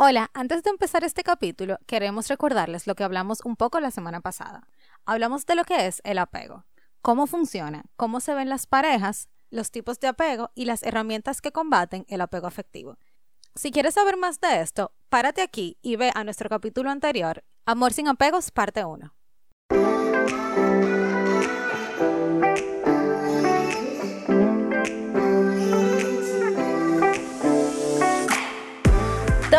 Hola, antes de empezar este capítulo, queremos recordarles lo que hablamos un poco la semana pasada. Hablamos de lo que es el apego, cómo funciona, cómo se ven las parejas, los tipos de apego y las herramientas que combaten el apego afectivo. Si quieres saber más de esto, párate aquí y ve a nuestro capítulo anterior, Amor sin apegos, parte 1.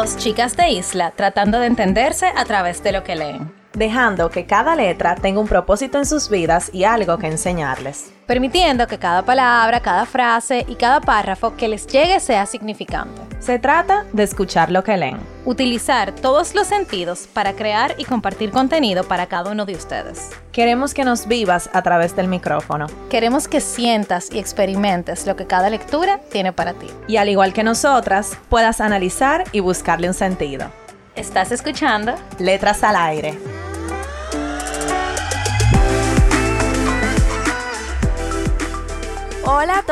Dos chicas de isla tratando de entenderse a través de lo que leen dejando que cada letra tenga un propósito en sus vidas y algo que enseñarles. Permitiendo que cada palabra, cada frase y cada párrafo que les llegue sea significante. Se trata de escuchar lo que leen. Utilizar todos los sentidos para crear y compartir contenido para cada uno de ustedes. Queremos que nos vivas a través del micrófono. Queremos que sientas y experimentes lo que cada lectura tiene para ti. Y al igual que nosotras, puedas analizar y buscarle un sentido. Estás escuchando Letras al Aire.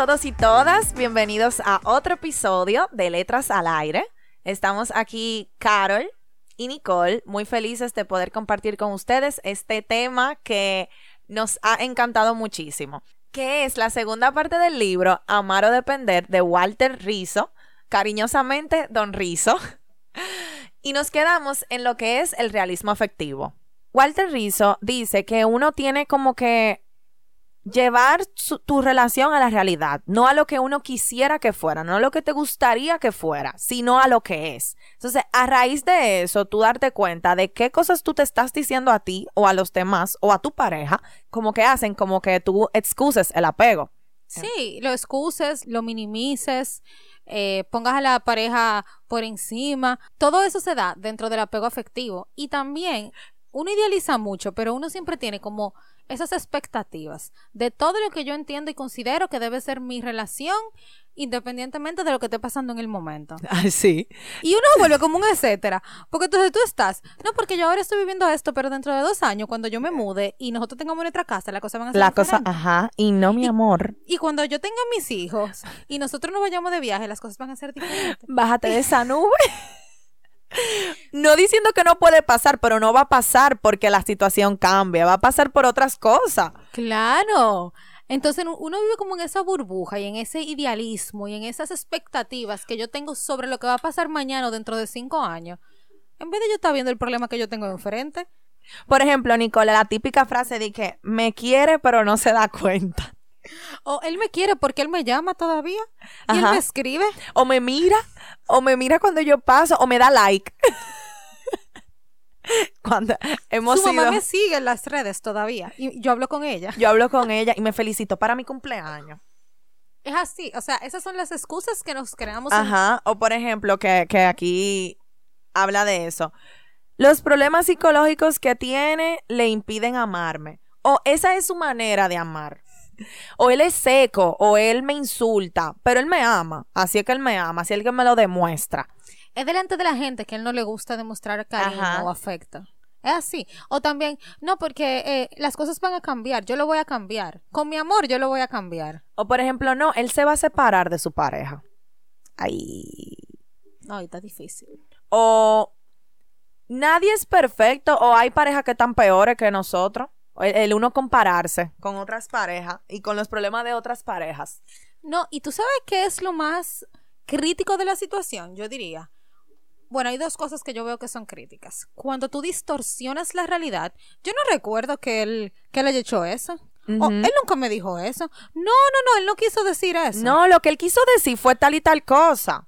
Todos y todas, bienvenidos a otro episodio de Letras al Aire. Estamos aquí Carol y Nicole, muy felices de poder compartir con ustedes este tema que nos ha encantado muchísimo, que es la segunda parte del libro Amar o Depender de Walter Rizzo, cariñosamente Don Rizzo. Y nos quedamos en lo que es el realismo afectivo. Walter Rizzo dice que uno tiene como que llevar tu relación a la realidad, no a lo que uno quisiera que fuera, no a lo que te gustaría que fuera, sino a lo que es. Entonces, a raíz de eso, tú darte cuenta de qué cosas tú te estás diciendo a ti o a los demás o a tu pareja, como que hacen como que tú excuses el apego. Sí, lo excuses, lo minimices, eh, pongas a la pareja por encima. Todo eso se da dentro del apego afectivo. Y también uno idealiza mucho, pero uno siempre tiene como esas expectativas de todo lo que yo entiendo y considero que debe ser mi relación independientemente de lo que esté pasando en el momento. Ah, sí. Y uno vuelve como un etcétera. Porque entonces tú estás, no, porque yo ahora estoy viviendo esto, pero dentro de dos años, cuando yo me mude y nosotros tengamos nuestra casa, la cosa van a ser La cosa, ajá, y no mi amor. Y cuando yo tenga mis hijos y nosotros nos vayamos de viaje, las cosas van a ser diferentes. Bájate de esa nube. No diciendo que no puede pasar, pero no va a pasar porque la situación cambia, va a pasar por otras cosas. Claro. Entonces uno vive como en esa burbuja y en ese idealismo y en esas expectativas que yo tengo sobre lo que va a pasar mañana o dentro de cinco años. En vez de yo estar viendo el problema que yo tengo enfrente. Por ejemplo, Nicola, la típica frase de que me quiere pero no se da cuenta. O él me quiere porque él me llama todavía. Y él me escribe. O me mira. O me mira cuando yo paso. O me da like. cuando hemos Su mamá me sigue en las redes todavía. Y yo hablo con ella. Yo hablo con ella y me felicito para mi cumpleaños. Es así. O sea, esas son las excusas que nos creamos. Ajá. O por ejemplo, que, que aquí habla de eso. Los problemas psicológicos que tiene le impiden amarme. O esa es su manera de amar. O él es seco, o él me insulta, pero él me ama. Así es que él me ama, así es que me lo demuestra. Es delante de la gente que él no le gusta demostrar cariño o afecto. Es así. O también, no, porque eh, las cosas van a cambiar, yo lo voy a cambiar. Con mi amor, yo lo voy a cambiar. O por ejemplo, no, él se va a separar de su pareja. Ay. Ay, está difícil. O nadie es perfecto, o hay parejas que están peores que nosotros el, uno compararse con otras parejas y con los problemas de otras parejas. No, y tú sabes qué es lo más crítico de la situación, yo diría. Bueno, hay dos cosas que yo veo que son críticas. Cuando tú distorsionas la realidad, yo no recuerdo que él, que él haya hecho eso. él nunca me dijo eso. No, no, no, él no quiso decir eso. No, lo que él quiso decir fue tal y tal cosa.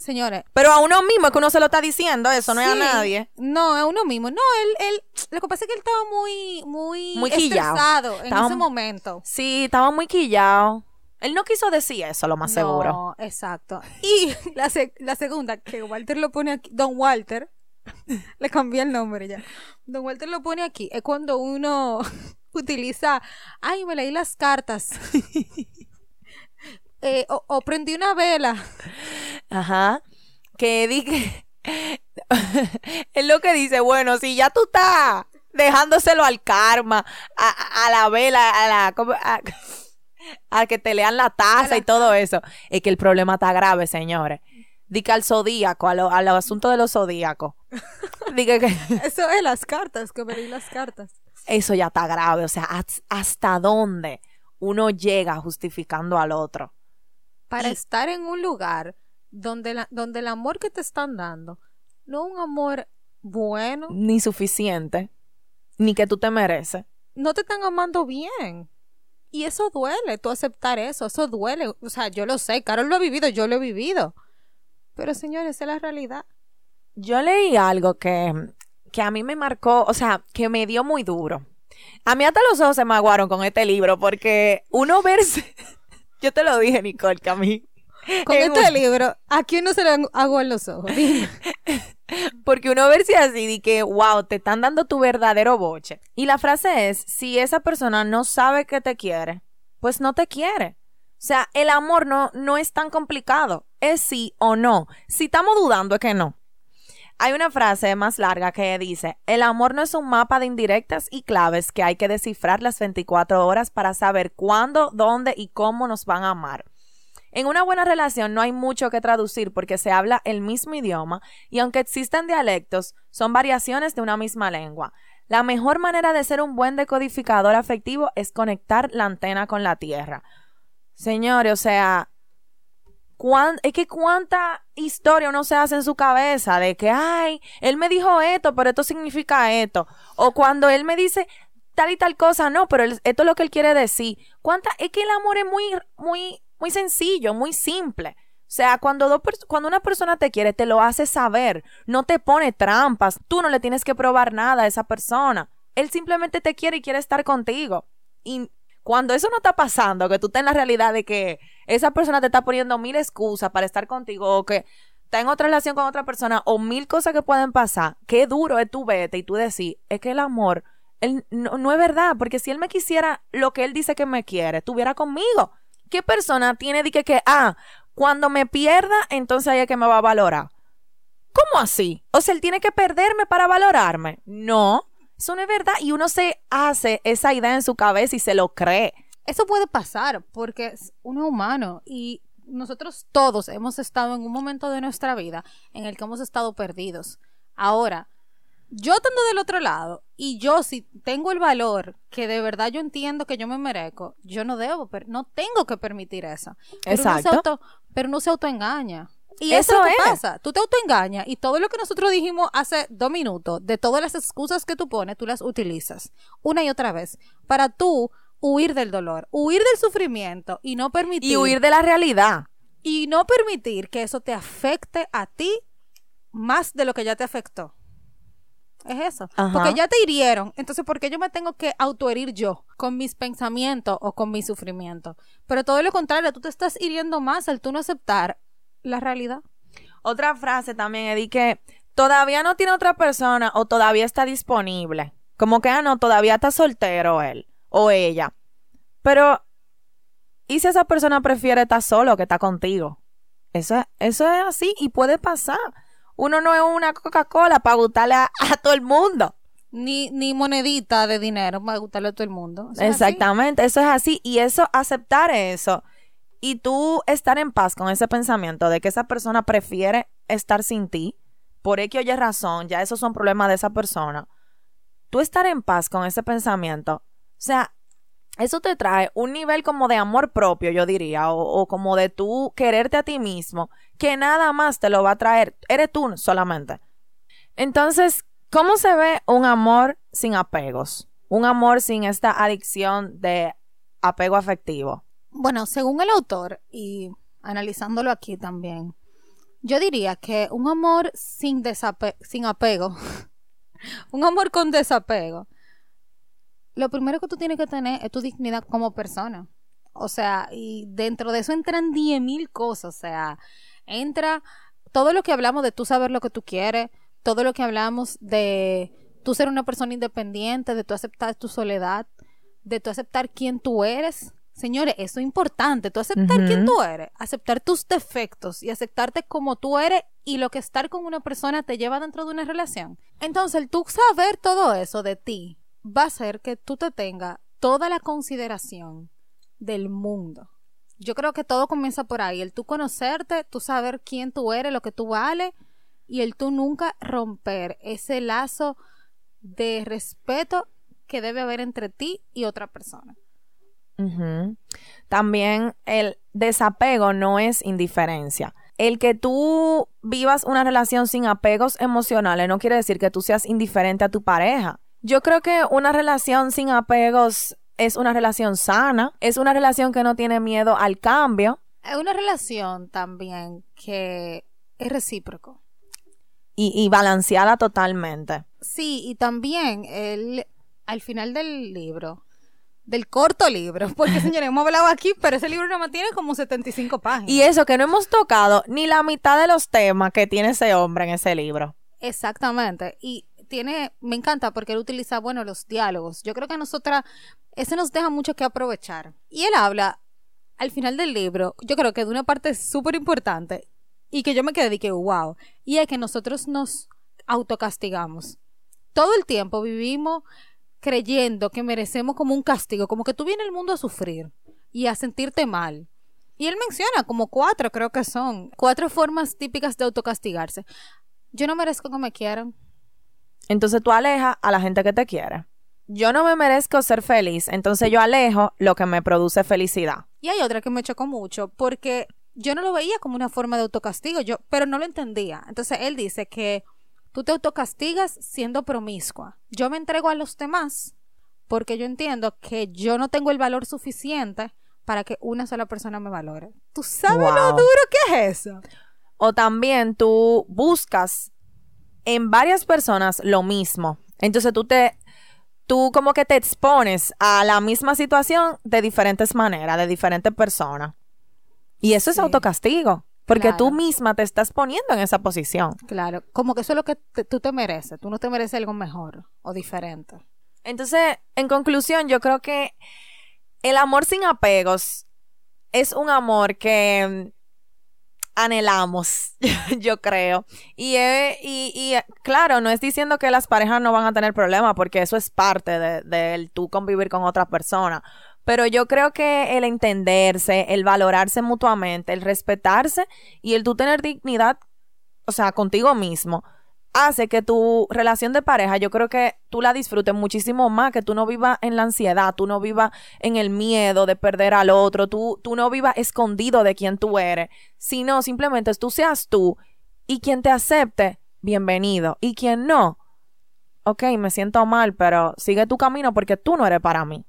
Señores. Pero a uno mismo es que uno se lo está diciendo, eso no es a nadie. No, a uno mismo. No, él, él, lo que pasa es que él estaba muy, muy, muy estresado en ese momento. Sí, estaba muy quillado. Él no quiso decir eso, lo más seguro. No, exacto. Y la, la segunda, que Walter lo pone aquí, Don Walter, le cambié el nombre ya. Don Walter lo pone aquí, es cuando uno utiliza, ay, me leí las cartas. Eh, o, prendí una vela. Ajá. Que dije. es lo que dice, bueno, si ya tú estás dejándoselo al karma, a, la vela, a la. A, que te lean la taza y todo eso. Es que el problema está grave, señores. di que al zodíaco, a lo, al asunto de los zodíacos. Dije que Eso es las cartas, que me di las cartas. eso ya está grave. O sea, ¿hasta dónde uno llega justificando al otro? Para Y- estar en un lugar donde, la- donde el amor que te están dando no es un amor bueno, Ni suficiente, ni que tú te mereces. no te están amando bien. Y eso duele, tú aceptar eso, eso duele. O sea, yo lo sé, Carol lo ha vivido, yo lo he vivido. Pero señores, esa es la realidad. Yo leí algo que, que a mí me marcó, o sea, que me dio muy duro. A mí hasta los ojos se me aguaron con este libro porque uno verse, yo te lo dije, Nicole, que a mí, Con en este un- libro, ¿a quién no se le hago en los ojos? Porque uno verse así de que, wow, te están dando tu verdadero boche. Y la frase es, si esa persona no sabe que te quiere, pues no te quiere. O sea, el amor no, no es tan complicado, es sí o no. Si estamos dudando es que no. Hay una frase más larga que dice, el amor no es un mapa de indirectas y claves que hay que descifrar las 24 horas para saber cuándo, dónde y cómo nos van a amar. En una buena relación no hay mucho que traducir porque se habla el mismo idioma y aunque existen dialectos, son variaciones de una misma lengua. La mejor manera de ser un buen decodificador afectivo es conectar la antena con la tierra. Señores, o sea, cuán- es que cuánta historia uno se hace en su cabeza de que, ay, él me dijo esto, pero esto significa esto. O cuando él me dice tal y tal cosa, no, pero esto es lo que él quiere decir. Cuánta, es que el amor es muy, muy, muy sencillo, muy simple. O sea, cuando, dos cuando una persona te quiere, te lo hace saber, no te pone trampas, tú no le tienes que probar nada a esa persona. Él simplemente te quiere y quiere estar contigo. Y cuando eso no está pasando, que tú estás en la realidad de que esa persona te está poniendo mil excusas para estar contigo o que está en otra relación con otra persona o mil cosas que pueden pasar, qué duro es tu vete y tú decir, es que el amor él, no, no es verdad, porque si él me quisiera lo que él dice que me quiere, estuviera conmigo. ¿Qué persona tiene de que, que ah, cuando me pierda, entonces ahí es que me va a valorar? ¿Cómo así? O sea, él tiene que perderme para valorarme. No, eso no es verdad. Y uno se hace esa idea en su cabeza y se lo cree. Eso puede pasar porque es- uno es humano y nosotros todos hemos estado en un momento de nuestra vida en el que hemos estado perdidos. Ahora, yo estando del otro lado y yo si tengo el valor que de verdad yo entiendo que yo me merezco, yo no debo, per- no tengo que permitir eso. Pero uno Exacto. auto- pero no se autoengaña. Y eso, Eso es lo que pasa. Tú te autoengañas y todo lo que nosotros dijimos hace dos minutos, de todas las excusas que tú pones, tú las utilizas una y otra vez para tú huir del dolor, huir del sufrimiento y no permitir Y huir de la realidad. y no permitir que eso te afecte a ti más de lo que ya te afectó. Es eso. Ajá. Porque ya te hirieron. Entonces, ¿por qué yo me tengo que autoherir yo con mis pensamientos o con mi sufrimiento? Pero todo lo contrario, tú te estás hiriendo más al tú no aceptar la realidad. Otra frase también es de que todavía no tiene otra persona o todavía está disponible. Como que, ah, no, todavía está soltero él o ella. Pero, ¿y si esa persona prefiere estar solo que estar contigo? Eso, es- eso es así y puede pasar. Uno no es una Coca-Cola para gustarle a, a todo el mundo. Ni, ni monedita de dinero para gustarle a todo el mundo. Eso es así. Exactamente, eso es así. Y eso, aceptar eso y tú estar en paz con ese pensamiento de que esa persona prefiere estar sin ti, por X o Y razón, ya esos son problemas de esa persona. Tú estar en paz con ese pensamiento, o sea, eso te trae un nivel como de amor propio, yo diría, o, o como de tú quererte a ti mismo, que nada más te lo va a traer, eres tú solamente. Entonces, ¿cómo se ve un amor sin apegos? Un amor sin esta adicción de apego afectivo. Bueno, según el autor y analizándolo aquí también, yo diría que un amor sin, apego, un amor con desapego, lo primero que tú tienes que tener es tu dignidad como persona. O sea, y dentro de eso entran 10.000 cosas. O sea, entra todo lo que hablamos de tú saber lo que tú quieres, todo lo que hablamos de tú ser una persona independiente, de tú aceptar tu soledad, de tú aceptar quién tú eres. Señores, eso es importante, tú aceptar quién tú eres, aceptar tus defectos y aceptarte como tú eres y lo que estar con una persona te lleva dentro de una relación. Entonces, el tú saber todo eso de ti va a hacer que tú te tengas toda la consideración del mundo. Yo creo que todo comienza por ahí, el tú conocerte, tú saber quién tú eres, lo que tú vales y el tú nunca romper ese lazo de respeto que debe haber entre ti y otra persona. También el desapego no es indiferencia. El que tú vivas una relación sin apegos emocionales no quiere decir que tú seas indiferente a tu pareja. Yo creo que una relación sin apegos es una relación sana, es una relación que no tiene miedo al cambio Es una relación también que es recíproco. y, y balanceada totalmente. Sí, y también el, al final del libro, del corto libro, porque señores, hemos hablado aquí, pero ese libro no tiene como 75 páginas. Y eso que no hemos tocado ni la mitad de los temas que tiene ese hombre en ese libro. Exactamente. Y tiene, me encanta porque él utiliza, bueno, los diálogos. Yo creo que a nosotras, ese nos deja mucho que aprovechar. Y él habla, al final del libro, yo creo que de una parte súper importante y que yo me quedé de que, wow, y es que nosotros nos autocastigamos. Todo el tiempo vivimos creyendo que merecemos como un castigo, como que tú vienes al mundo a sufrir y a sentirte mal. Y él menciona como cuatro, creo que son, cuatro formas típicas de autocastigarse. Yo no merezco que me quieran. Entonces tú alejas a la gente que te quiere. Yo no me merezco ser feliz, entonces yo alejo lo que me produce felicidad. Y hay otra que me chocó mucho porque yo no lo veía como una forma de autocastigo, yo, pero no lo entendía. Entonces él dice que tú te autocastigas siendo promiscua. Yo me entrego a los demás porque yo entiendo que yo no tengo el valor suficiente para que una sola persona me valore. ¿Tú sabes lo duro que es eso? O también tú buscas en varias personas lo mismo. Entonces tú te, tú como que te expones a la misma situación de diferentes maneras, de diferentes personas. Y eso es autocastigo, porque Claro. tú misma te estás poniendo en esa posición. Claro, como que eso es lo que te- tú te mereces. Tú no te mereces algo mejor o diferente. Entonces, en conclusión, yo creo que el amor sin apegos es un amor que mm, anhelamos, yo creo. Y, eh, y, y, claro, no es diciendo que las parejas no van a tener problemas, porque eso es parte de, del tú convivir con otra persona. Pero yo creo que el entenderse, el valorarse mutuamente, el respetarse y el tú tener dignidad, o sea, contigo mismo, hace que tu relación de pareja, yo creo que tú la disfrutes muchísimo más, que tú no vivas en la ansiedad, tú no vivas en el miedo de perder al otro, tú, tú no vivas escondido de quién tú eres, sino simplemente tú seas tú y quien te acepte, bienvenido, y quien no, ok, me siento mal, pero sigue tu camino porque tú no eres para mí.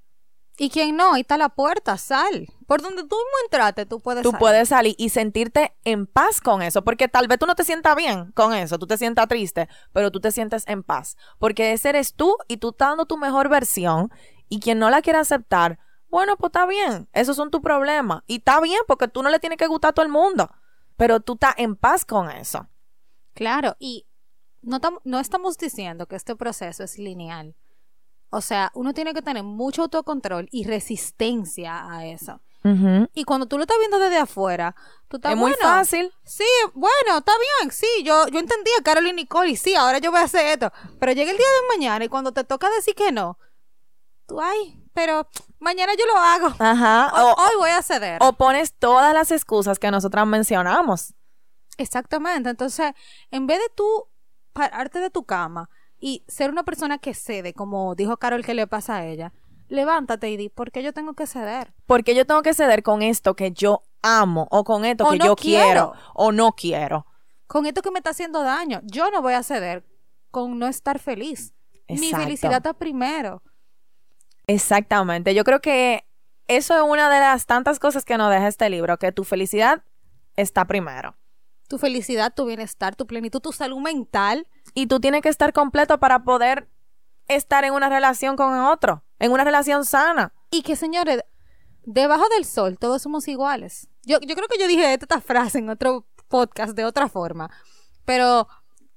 Y quien no, ahí está la puerta, sal. Por donde tú mismo entraste, tú puedes Tú salir. puedes salir y sentirte en paz con eso, porque tal vez tú no te sientas bien con eso, tú te sientas triste, pero tú te sientes en paz, porque ese eres tú y tú estás dando tu mejor versión y quien no la quiere aceptar, bueno, pues está bien, esos son tus problemas y está bien porque tú no le tienes que gustar a todo el mundo, pero tú estás en paz con eso. Claro, y no estamos diciendo que este proceso es lineal. O sea, uno tiene que tener mucho autocontrol y resistencia a eso. Y cuando tú lo estás viendo desde afuera, tú estás Es muy fácil. Sí, bueno, está bien, sí, yo, yo entendía Carol y Nicole y sí, ahora yo voy a hacer esto. Pero llega el día de mañana y cuando te toca decir que no, tú, ay, pero mañana yo lo hago. Ajá. Hoy, O, hoy voy a ceder. o pones todas las excusas que nosotras mencionamos. Exactamente. Entonces, en vez de tú pararte de tu cama y ser una persona que cede, como dijo Carol que le pasa a ella, levántate y di, ¿por qué yo tengo que ceder? Porque yo tengo que ceder con esto que yo amo o con esto O que no yo quiero. quiero. o no quiero. Con esto que me está haciendo daño, yo no voy a ceder con no estar feliz. Mi felicidad está primero. Exactamente. Yo creo que eso es una de las tantas cosas que nos deja este libro, que tu felicidad está primero. Tu felicidad, tu bienestar, tu plenitud, tu salud mental. Y tú tienes que estar completo para poder estar en una relación con otro, en una relación sana. Y que, señores, debajo del sol todos somos iguales. Yo, yo creo que yo dije esta frase en otro podcast de otra forma. Pero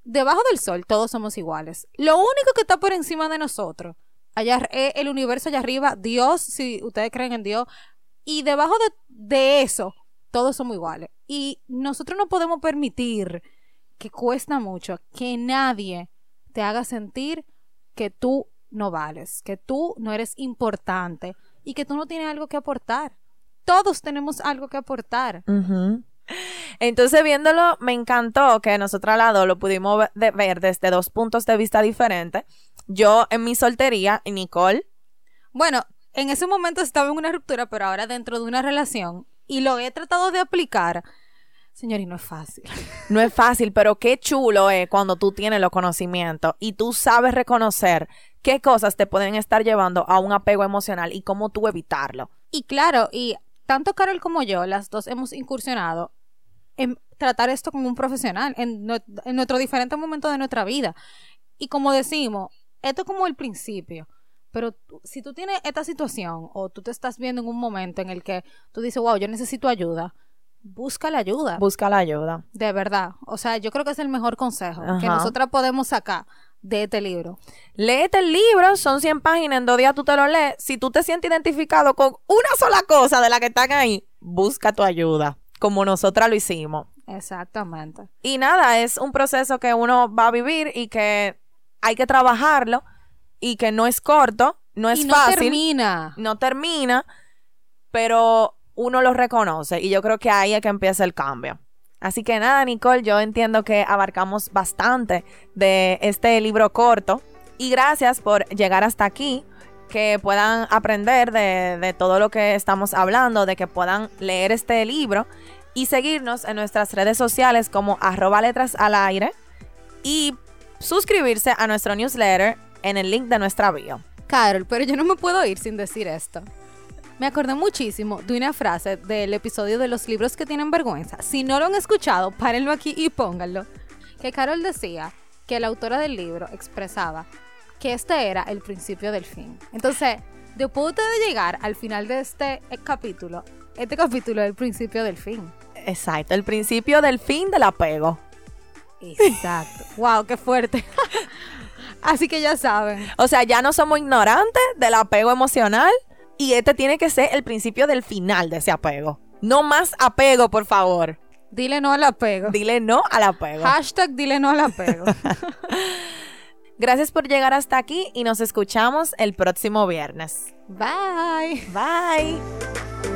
debajo del sol todos somos iguales. Lo único que está por encima de nosotros, allá es el universo allá arriba, Dios, si ustedes creen en Dios, y debajo de, de eso, todos somos iguales. Y nosotros no podemos permitir que cuesta mucho que nadie te haga sentir que tú no vales, que tú no eres importante y que tú no tienes algo que aportar. todos tenemos algo que aportar. Entonces, viéndolo, me encantó que nosotras las dos lo pudimos ver desde dos puntos de vista diferentes. Yo en mi soltería y Nicole. Bueno, en ese momento estaba en una ruptura, pero ahora dentro de una relación y lo he tratado de aplicar. Señor, y no es fácil. No es fácil, pero qué chulo es cuando tú tienes los conocimientos y tú sabes reconocer qué cosas te pueden estar llevando a un apego emocional y cómo tú evitarlo. Y claro, y tanto Carol como yo, las dos hemos incursionado en tratar esto como un profesional en, nue- en nuestro diferente momento de nuestra vida. Y como decimos, esto es como el principio. Pero tú- si tú tienes esta situación o tú te estás viendo en un momento en el que tú dices, wow, yo necesito ayuda, busca la ayuda. Busca la ayuda. de verdad. O sea, yo creo que es el mejor consejo que nosotras podemos sacar de este libro. Léete el libro, son 100 páginas, en dos días tú te lo lees. Si tú te sientes identificado con una sola cosa de la que están ahí, busca tu ayuda, como nosotras lo hicimos. Exactamente. Y nada, es un proceso que uno va a vivir y que hay que trabajarlo y que no es corto, no es y no fácil, termina. no termina, pero uno lo reconoce y yo creo que ahí es que empieza el cambio. Así que nada, Nicole, yo entiendo que abarcamos bastante de este libro corto y gracias por llegar hasta aquí, que puedan aprender de, de todo lo que estamos hablando, de que puedan leer este libro y seguirnos en nuestras redes sociales como arroba letras al aire y suscribirse a nuestro newsletter en el link de nuestra bio. Carol, pero yo no me puedo ir sin decir esto. Me acordé muchísimo de una frase del episodio de los libros que tienen vergüenza. Si no lo han escuchado, párenlo aquí y pónganlo. Que Carol decía que la autora del libro expresaba que este era el principio del fin. Entonces, después de llegar al final de este eh, capítulo, este capítulo es el principio del fin. Exacto, el principio del fin del apego. Exacto. wow, qué fuerte. Así que ya saben. O sea, ya no somos ignorantes del apego emocional y este tiene que ser el principio del final de ese apego. No más apego, por favor. Dile no al apego. Dile no al apego. Hashtag dile no al apego. Gracias por llegar hasta aquí y nos escuchamos el próximo viernes. Bye. Bye.